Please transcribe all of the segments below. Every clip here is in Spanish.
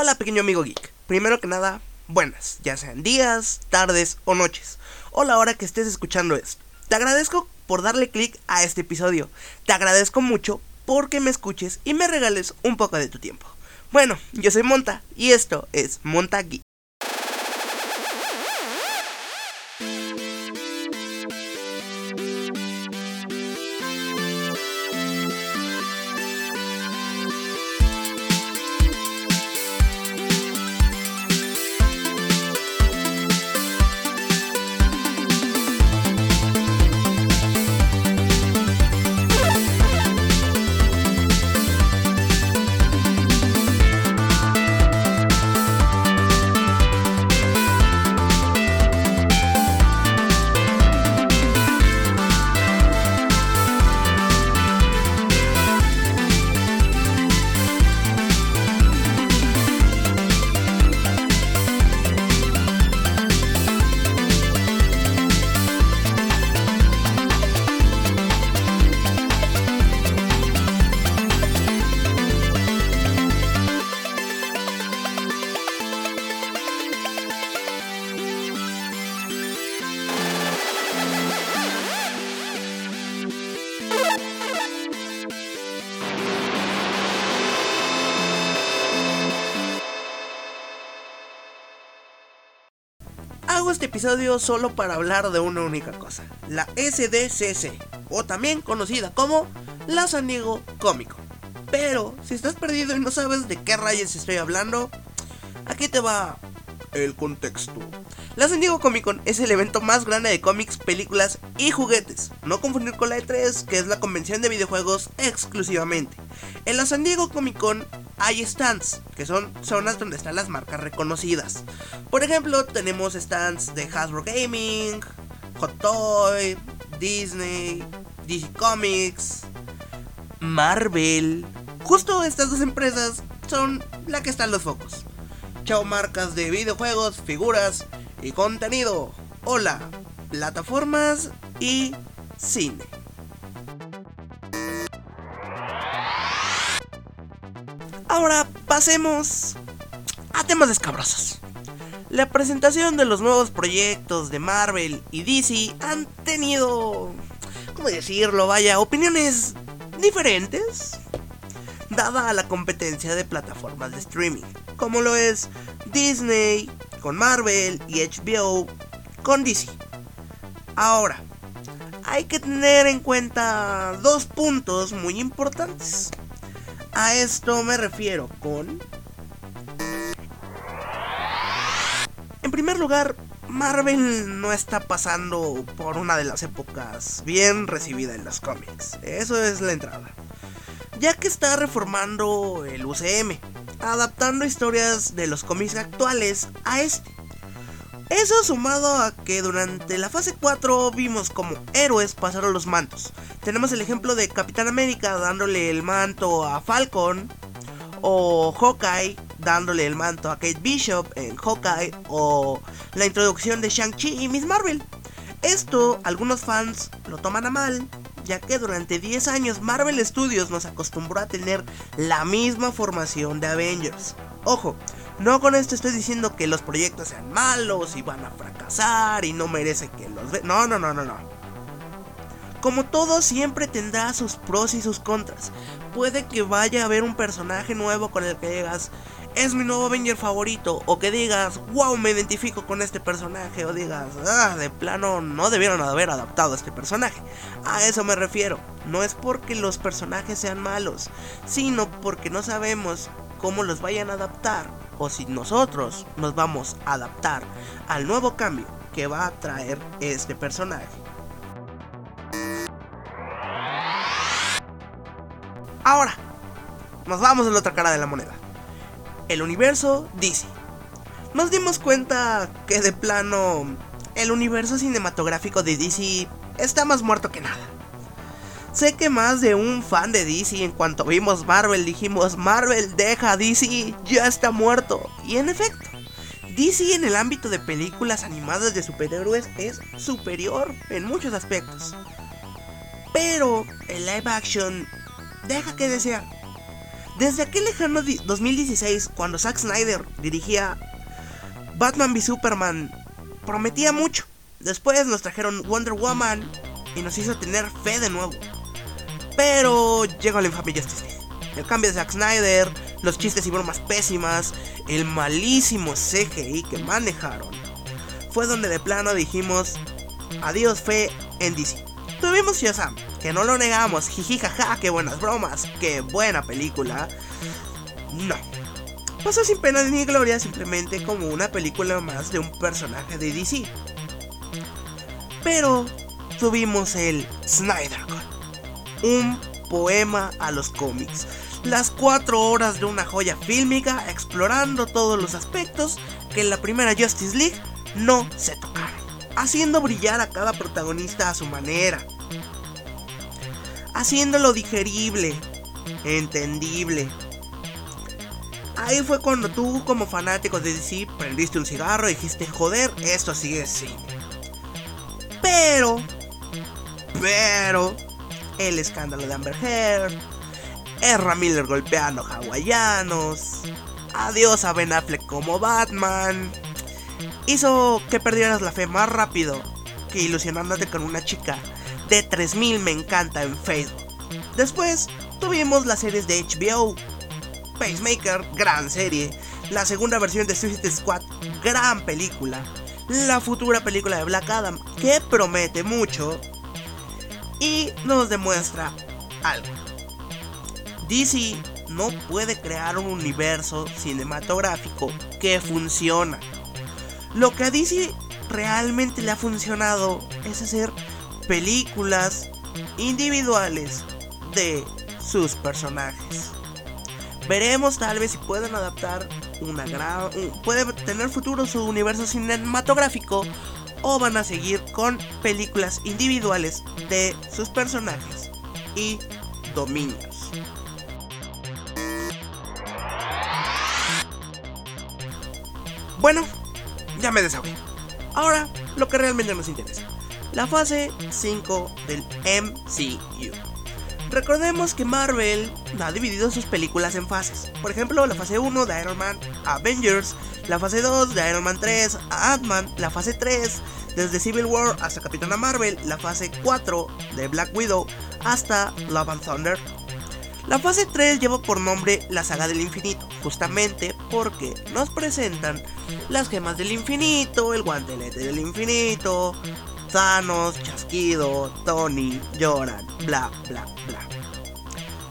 Hola pequeño amigo geek. Primero que nada, buenas, ya sean días, tardes o noches, o la hora que estés escuchando esto. Te agradezco por darle clic a este episodio. Te agradezco mucho porque me escuches y me regales un poco de tu tiempo. Bueno, yo soy Monta y esto es Monta Geek. Hago este episodio solo para hablar de una única cosa, la SDCC, o también conocida como la San Diego Cómico. Pero si estás perdido y no sabes de qué rayos estoy hablando, aquí te va el contexto. La San Diego Comic Con es el evento más grande de cómics, películas y juguetes. No confundir con la E3, que es la convención de videojuegos exclusivamente. En la San Diego Comic Con hay stands, que son zonas donde están las marcas reconocidas. Por ejemplo, tenemos stands de Hasbro Gaming, Hot Toy, Disney, DC Comics, Marvel. Justo estas dos empresas son la que están los focos. Chao marcas de videojuegos, figuras y contenido. Hola, plataformas y cine. Ahora pasemos a temas escabrosos. La presentación de los nuevos proyectos de Marvel y DC han tenido, ¿cómo decirlo? Vaya, opiniones diferentes, dada la competencia de plataformas de streaming, como lo es Disney con Marvel y HBO con DC. Ahora, hay que tener en cuenta dos puntos muy importantes. A esto me refiero con... En primer lugar, Marvel no está pasando por una de las épocas bien recibida en los cómics. Eso es la entrada. Ya que está reformando el UCM, adaptando historias de los cómics actuales a este. Eso sumado a que durante la fase 4 vimos como héroes pasaron los mantos. Tenemos el ejemplo de Capitán América dándole el manto a Falcon. O Hawkeye dándole el manto a Kate Bishop en Hawkeye. O la introducción de Shang-Chi y Miss Marvel. Esto algunos fans lo toman a mal, ya que durante 10 años Marvel Studios nos acostumbró a tener la misma formación de Avengers. Ojo, no con esto estoy diciendo que los proyectos sean malos y van a fracasar y no merecen que los vean. No, no, no, no, no. Como todo siempre tendrá sus pros y sus contras. Puede que vaya a haber un personaje nuevo con el que digas, es mi nuevo Avenger favorito. O que digas, wow, me identifico con este personaje. O digas, ah, de plano no debieron haber adaptado a este personaje. A eso me refiero. No es porque los personajes sean malos, sino porque no sabemos cómo los vayan a adaptar o si nosotros nos vamos a adaptar al nuevo cambio que va a traer este personaje. Ahora, nos vamos a la otra cara de la moneda. El universo DC. Nos dimos cuenta que de plano el universo cinematográfico de DC está más muerto que nada. Sé que más de un fan de DC en cuanto vimos Marvel dijimos Marvel deja DC, ya está muerto. Y en efecto, DC en el ámbito de películas animadas de superhéroes es superior en muchos aspectos. Pero el live action deja que desear. Desde aquel lejano 2016, cuando Zack Snyder dirigía Batman v Superman, prometía mucho. Después nos trajeron Wonder Woman y nos hizo tener fe de nuevo. Pero llegó la infame Justice League. El cambio de Zack Snyder, los chistes y bromas pésimas, el malísimo CGI que manejaron, fue donde de plano dijimos adiós fe en DC. Tuvimos Shazam, que no lo negamos, jiji jaja, qué buenas bromas, qué buena película. No. Pasó sin pena ni gloria, simplemente como una película más de un personaje de DC. Pero tuvimos el Snyder Cut, un poema a los cómics. Las cuatro horas de una joya fílmica explorando todos los aspectos que en la primera Justice League no se tocaron, haciendo brillar a cada protagonista a su manera, haciéndolo digerible, entendible. Ahí fue cuando tú como fanático de DC prendiste un cigarro y dijiste, joder, esto sigue así. Pero, pero, el escándalo de Amber Heard, Erra Miller golpeando hawaianos, adiós a Ben Affleck como Batman, hizo que perdieras la fe más rápido que ilusionándote con una chica de 3000 me encanta en Facebook. Después tuvimos las series de HBO, Pacemaker, gran serie, la segunda versión de Suicide Squad, gran película, la futura película de Black Adam, que promete mucho y nos demuestra algo. DC no puede crear un universo cinematográfico que funciona. Lo que a DC realmente le ha funcionado es hacer películas individuales de sus personajes. Veremos tal vez si pueden adaptar una gran... puede tener futuro su universo cinematográfico o van a seguir con películas individuales de sus personajes y dominios. Bueno, ya me desahogué. Ahora, lo que realmente nos interesa. La fase 5 del MCU. Recordemos que Marvel ha dividido sus películas en fases. Por ejemplo, la fase 1 de Iron Man Avengers, la fase 2 de Iron Man 3 Ant-Man, la fase 3 desde Civil War hasta Capitana Marvel, la fase 4 de Black Widow hasta Love and Thunder la fase 3 lleva por nombre la saga del infinito, justamente porque nos presentan las gemas del infinito, el guantelete del infinito, Thanos, Chasquido, Tony, Joran, bla bla bla.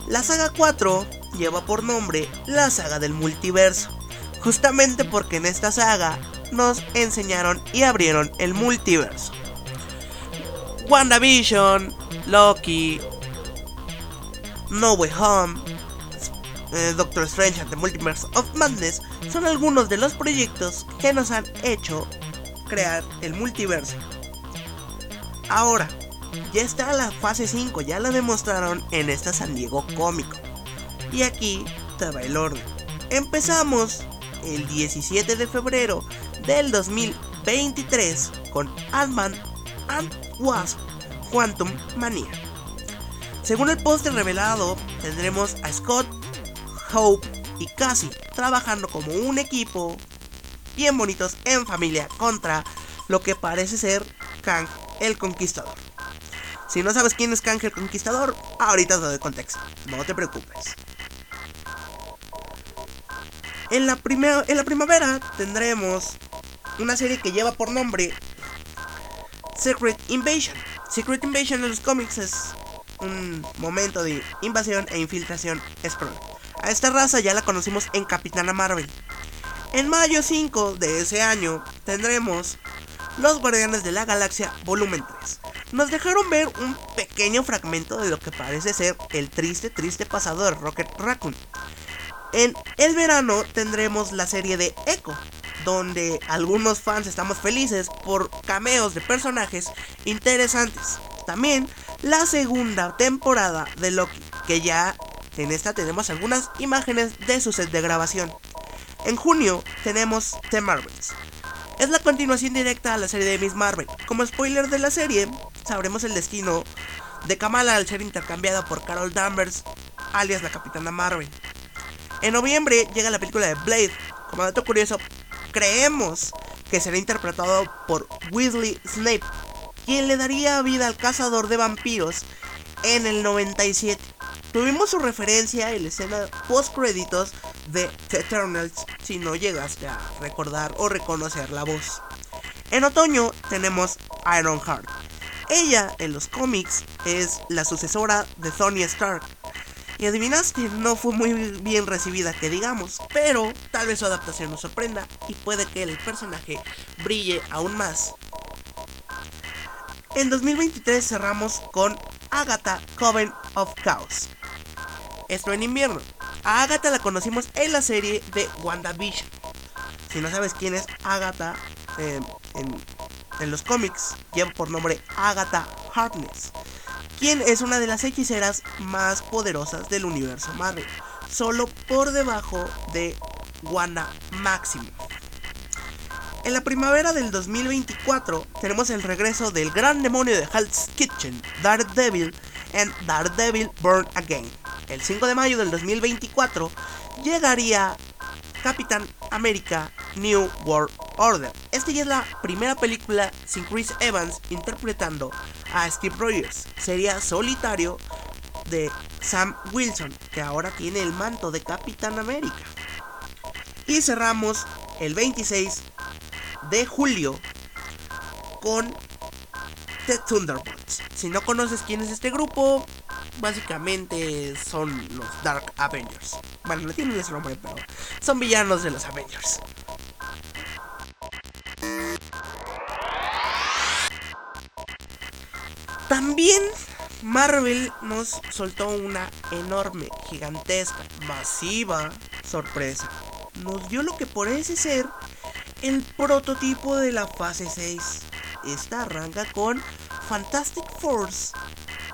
La saga 4 lleva por nombre la saga del multiverso, justamente porque en esta saga nos enseñaron y abrieron el multiverso. WandaVision, Loki, no Way Home, eh, Doctor Strange and the Multiverse of Madness son algunos de los proyectos que nos han hecho crear el multiverso. Ahora, ya está la fase 5, ya la demostraron en esta San Diego cómico. Y aquí te va el orden. Empezamos el 17 de febrero del 2023 con Ant-Man and Wasp Quantum Mania. Según el póster revelado, tendremos a Scott, Hope y Cassie trabajando como un equipo bien bonitos en familia contra lo que parece ser Kang el Conquistador. Si no sabes quién es Kang el Conquistador, ahorita te doy contexto, no te preocupes. En la, en la primavera tendremos una serie que lleva por nombre Secret Invasion. Secret Invasion en los cómics es un momento de invasión e infiltración Skrull. A esta raza ya la conocimos en Capitana Marvel. En mayo 5 de ese año tendremos Los Guardianes de la Galaxia Volumen 3. Nos dejaron ver un pequeño fragmento de lo que parece ser el triste, triste pasado de Rocket Raccoon. En el verano tendremos la serie de Echo, donde algunos fans estamos felices por cameos de personajes interesantes. También la segunda temporada de Loki, que ya en esta tenemos algunas imágenes de su set de grabación. En junio tenemos The Marvels. Es la continuación directa a la serie de Miss Marvel. Como spoiler de la serie, sabremos el destino de Kamala al ser intercambiada por Carol Danvers, alias la Capitana Marvel. En noviembre llega la película de Blade. Como dato curioso, creemos que será interpretado por Weasley Snape, quien le daría vida al cazador de vampiros en el 97. Tuvimos su referencia en la escena post créditos de The Eternals, si no llegaste a recordar o reconocer la voz. En otoño tenemos Ironheart. Ella en los cómics es la sucesora de Tony Stark. Y adivinaste, no fue muy bien recibida que digamos, pero tal vez su adaptación nos sorprenda y puede que el personaje brille aún más. En 2023 cerramos con Agatha Coven of Chaos. Esto en invierno. A Agatha la conocimos en la serie de WandaVision. Si no sabes quién es Agatha eh, en, los cómics, lleva por nombre Agatha Harkness, quien es una de las hechiceras más poderosas del universo Marvel, solo por debajo de Wanda Maximoff. En la primavera del 2024 tenemos el regreso del gran demonio de Hell's Kitchen, Daredevil, en Daredevil Burn Again. El 5 de mayo del 2024 llegaría Capitán América New World Order. Esta ya es la primera película sin Chris Evans interpretando a Steve Rogers. Sería solitario de Sam Wilson, que ahora tiene el manto de Capitán América. Y cerramos el 26 de julio con The Thunderbolts. Si no conoces quién es este grupo, básicamente son los Dark Avengers. Bueno, no tienen ese nombre, pero son villanos de los Avengers. También Marvel nos soltó una enorme, gigantesca, masiva sorpresa. Nos dio lo que parece ser el prototipo de la fase 6. Esta arranca con Fantastic Force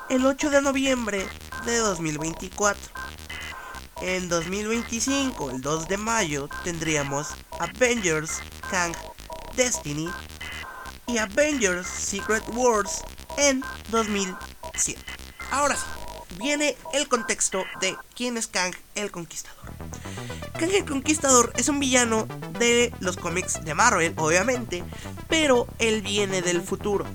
el 8 de noviembre de 2024. En 2025, el 2 de mayo, tendríamos Avengers Kang Destiny y Avengers Secret Wars en 2100. Ahora sí, viene el contexto de quién es Kang el Conquistador. Kang el Conquistador es un villano de los cómics de Marvel, obviamente, pero él viene del futuro.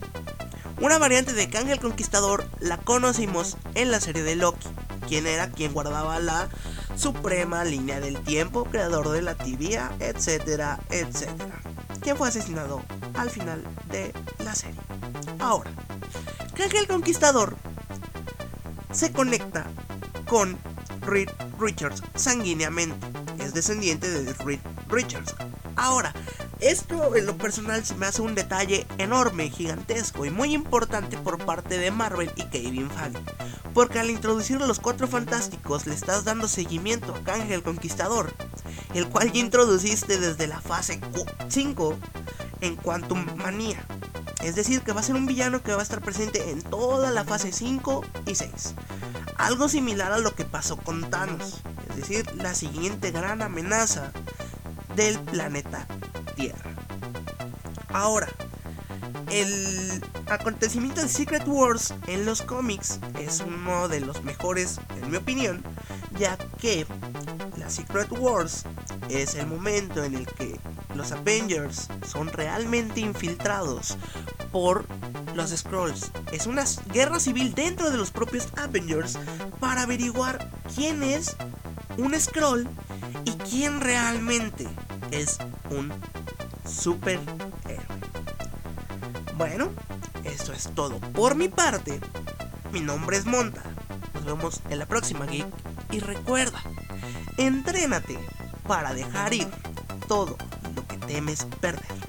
Una variante de Kang el Conquistador la conocimos en la serie de Loki, quien era quien guardaba la suprema línea del tiempo, creador de la tibia, etcétera, etcétera, quien fue asesinado al final de la serie. Ahora, Kang el Conquistador se conecta con Reed Richards sanguíneamente, es descendiente de Reed Richards. Ahora, esto en lo personal se me hace un detalle enorme, gigantesco y muy importante por parte de Marvel y Kevin Feige. Porque al introducir a los cuatro fantásticos le estás dando seguimiento a Kang el Conquistador, el cual ya introduciste desde la fase 5 en Quantum Manía. Es decir, que va a ser un villano que va a estar presente en toda la fase 5 y 6. Algo similar a lo que pasó con Thanos, es decir, la siguiente gran amenaza del planeta Tierra. Ahora, el acontecimiento de Secret Wars en los cómics es uno de los mejores, en mi opinión, ya que la Secret Wars es el momento en el que los Avengers son realmente infiltrados por los Scrolls. Es una guerra civil dentro de los propios Avengers para averiguar quién es un Scroll y quién realmente es un superhéroe. Bueno, eso es todo por mi parte. Mi nombre es Monta. Nos vemos en la próxima geek y recuerda, entrénate para dejar ir todo lo que temes perder.